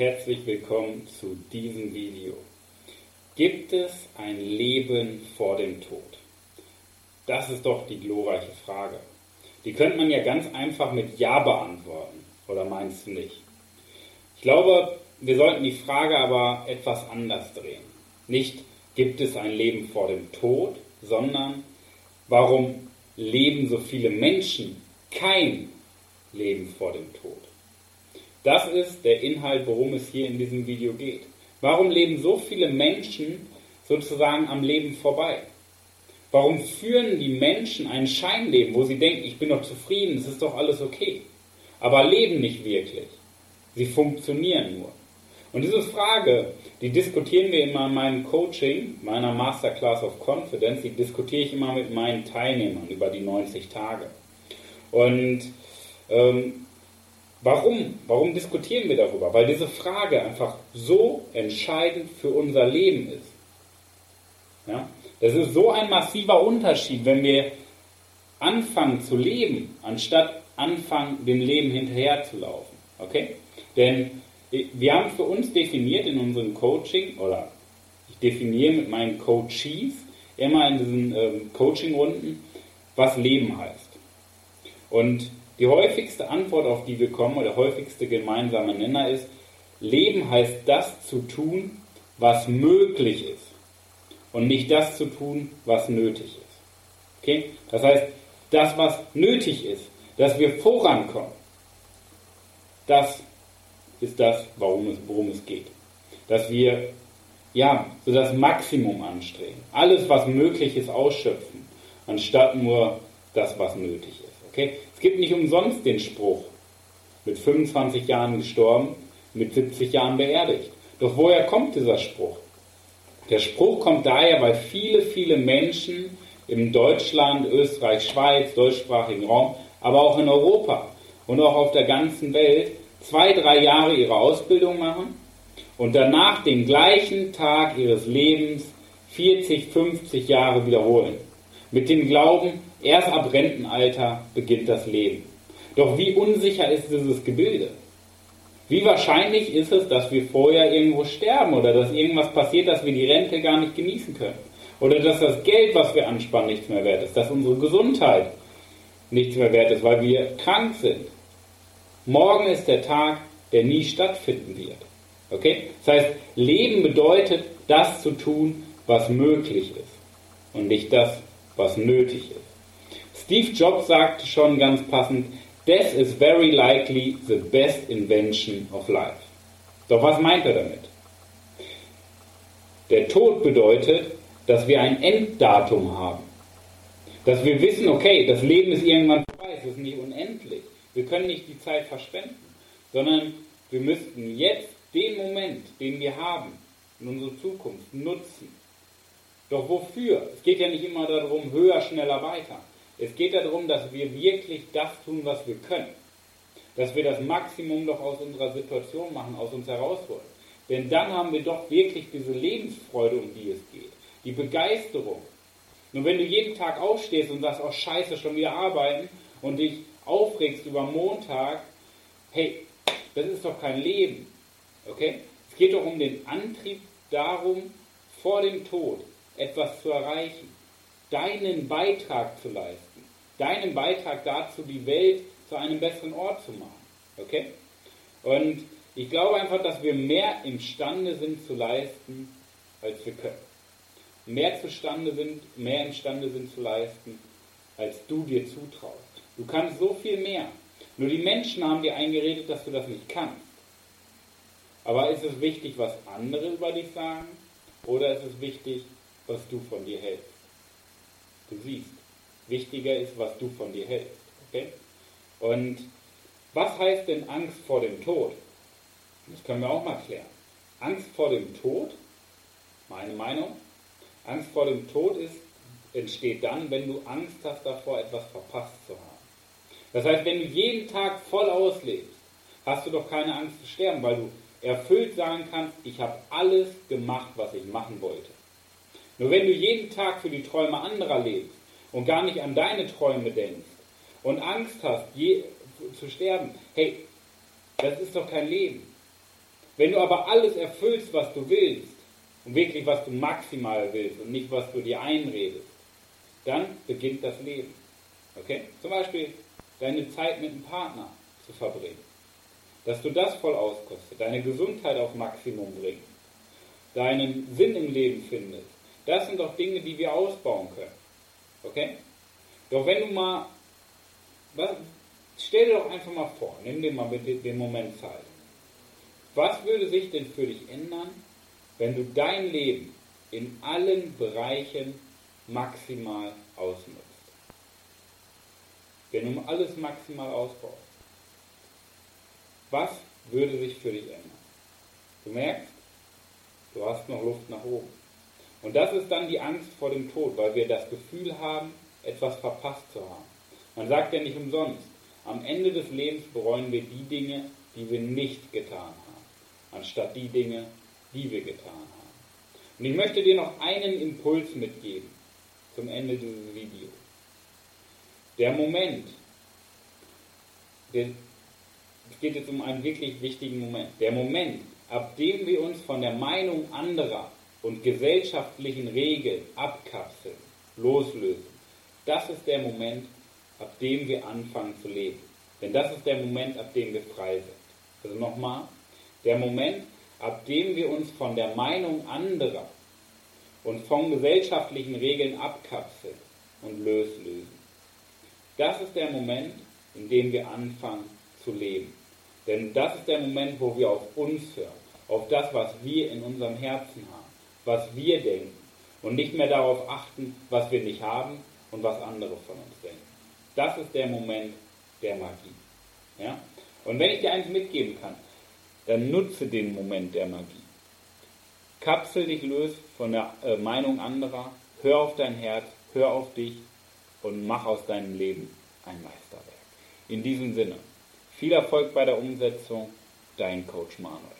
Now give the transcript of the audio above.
herzlich willkommen zu diesem Video. Gibt es ein Leben vor dem Tod? Das ist doch die glorreiche Frage. Die könnte man ja ganz einfach mit Ja beantworten. Oder meinst du nicht? Ich glaube, wir sollten die Frage aber etwas anders drehen. Nicht, gibt es ein Leben vor dem Tod, sondern warum leben so viele Menschen kein Leben vor dem Tod? Das ist der Inhalt, worum es hier in diesem Video geht. Warum leben so viele Menschen sozusagen am Leben vorbei? Warum führen die Menschen ein Scheinleben, wo sie denken, ich bin doch zufrieden, es ist doch alles okay, aber leben nicht wirklich? Sie funktionieren nur. Und diese Frage, die diskutieren wir immer in meinem Coaching, meiner Masterclass of Confidence, die diskutiere ich immer mit meinen Teilnehmern über die 90 Tage. Und ähm, warum? Warum diskutieren wir darüber? Weil diese Frage einfach so entscheidend für unser Leben ist. Ja? Das ist so ein massiver Unterschied, wenn wir anfangen zu leben, anstatt anfangen, dem Leben hinterherzulaufen. Okay? Denn wir haben für uns definiert in unserem Coaching, oder ich definiere mit meinen Coaches immer in diesen ähm, Coaching-Runden, was Leben heißt. Und die häufigste Antwort, auf die wir kommen, oder der häufigste gemeinsame Nenner ist, Leben heißt das zu tun, was möglich ist und nicht das zu tun, was nötig ist. Okay? Das heißt, das, was nötig ist, dass wir vorankommen, das ist das, worum es, worum es geht. Dass wir ja, so das Maximum anstreben. Alles, was möglich ist, ausschöpfen, anstatt nur das, was nötig ist. Okay? Es gibt nicht umsonst den Spruch, mit 25 Jahren gestorben, mit 70 Jahren beerdigt. Doch woher kommt dieser Spruch? Der Spruch kommt daher, weil viele, viele Menschen in Deutschland, Österreich, Schweiz, deutschsprachigen Raum, aber auch in Europa und auch auf der ganzen Welt zwei, drei Jahre ihre Ausbildung machen und danach den gleichen Tag ihres Lebens 40, 50 Jahre wiederholen. Mit dem Glauben, erst ab Rentenalter beginnt das Leben. Doch wie unsicher ist dieses Gebilde? Wie wahrscheinlich ist es, dass wir vorher irgendwo sterben oder dass irgendwas passiert, dass wir die Rente gar nicht genießen können? Oder dass das Geld, was wir anspannen, nichts mehr wert ist? Dass unsere Gesundheit nichts mehr wert ist, weil wir krank sind? Morgen ist der Tag, der nie stattfinden wird. Okay? Das heißt, Leben bedeutet, das zu tun, was möglich ist und nicht das, was nötig ist. Steve Jobs sagte schon ganz passend, Death is very likely the best invention of life. Doch was meint er damit? Der Tod bedeutet, dass wir ein Enddatum haben. Dass wir wissen, okay, das Leben ist irgendwann vorbei, es ist nicht unendlich. Wir können nicht die Zeit verschwenden, sondern wir müssten jetzt den Moment, den wir haben, in unserer Zukunft nutzen. Doch wofür? Es geht ja nicht immer darum, höher, schneller, weiter. Es geht darum, dass wir wirklich das tun, was wir können. Dass wir das Maximum doch aus unserer Situation machen, aus uns herausholen. Denn dann haben wir doch wirklich diese Lebensfreude, um die es geht. Die Begeisterung. Nur wenn du jeden Tag aufstehst und sagst, oh scheiße, schon wieder arbeiten und dich aufregst über Montag, hey, das ist doch kein Leben. Okay? Es geht doch um den Antrieb darum, vor dem Tod etwas zu erreichen, deinen Beitrag zu leisten, deinen Beitrag dazu, die Welt zu einem besseren Ort zu machen. Okay? Und ich glaube einfach, dass wir mehr imstande sind zu leisten, als wir können. Mehr zustande sind, mehr imstande sind zu leisten, als du dir zutraust. Du kannst so viel mehr. Nur die Menschen haben dir eingeredet, dass du das nicht kannst. Aber ist es wichtig, was andere über dich sagen? Oder ist es wichtig, was du von dir hältst? Du siehst, wichtiger ist, was du von dir hältst. Okay? Und was heißt denn Angst vor dem Tod? Das können wir auch mal klären. Angst vor dem Tod, meine Meinung, Angst vor dem Tod ist, entsteht dann, wenn du Angst hast davor, etwas verpasst zu haben. Das heißt, wenn du jeden Tag voll auslebst, hast du doch keine Angst zu sterben, weil du erfüllt sagen kannst, ich habe alles gemacht, was ich machen wollte. Nur wenn du jeden Tag für die Träume anderer lebst und gar nicht an deine Träume denkst und Angst hast, je, zu sterben, hey, das ist doch kein Leben. Wenn du aber alles erfüllst, was du willst, und wirklich was du maximal willst und nicht was du dir einredest, dann beginnt das Leben. Okay? Zum Beispiel deine Zeit mit einem Partner zu verbringen. Dass du das voll auskostet, deine Gesundheit auf Maximum bringst, deinen Sinn im Leben findest. Das sind doch Dinge, die wir ausbauen können. Okay? Doch wenn du mal, stell dir doch einfach mal vor, nimm dir mal bitte den Moment Zeit. Was würde sich denn für dich ändern, wenn du dein Leben in allen Bereichen maximal ausnutzt? Wenn du alles maximal ausbaust. Was würde sich für dich ändern? Du merkst, du hast noch Luft nach oben. Und das ist dann die Angst vor dem Tod, weil wir das Gefühl haben, etwas verpasst zu haben. Man sagt ja nicht umsonst, am Ende des Lebens bereuen wir die Dinge, die wir nicht getan haben, anstatt die Dinge, die wir getan haben. Und ich möchte dir noch einen Impuls mitgeben zum Ende dieses Videos. Der Moment, der, es geht jetzt um einen wirklich wichtigen Moment, der Moment, ab dem wir uns von der Meinung anderer und gesellschaftlichen Regeln abkapseln, loslösen, das ist der Moment, ab dem wir anfangen zu leben. Denn das ist der Moment, ab dem wir frei sind. Also nochmal, der Moment, ab dem wir uns von der Meinung anderer und von gesellschaftlichen Regeln abkapseln und loslösen. Das ist der Moment, in dem wir anfangen zu leben. Denn das ist der Moment, wo wir auf uns hören, auf das, was wir in unserem Herzen haben was wir denken und nicht mehr darauf achten, was wir nicht haben und was andere von uns denken. Das ist der Moment der Magie. Ja? Und wenn ich dir eins mitgeben kann, dann nutze den Moment der Magie. Kapsel dich los von der äh, Meinung anderer, hör auf dein Herz, hör auf dich und mach aus deinem Leben ein Meisterwerk. In diesem Sinne, viel Erfolg bei der Umsetzung, dein Coach Manuel.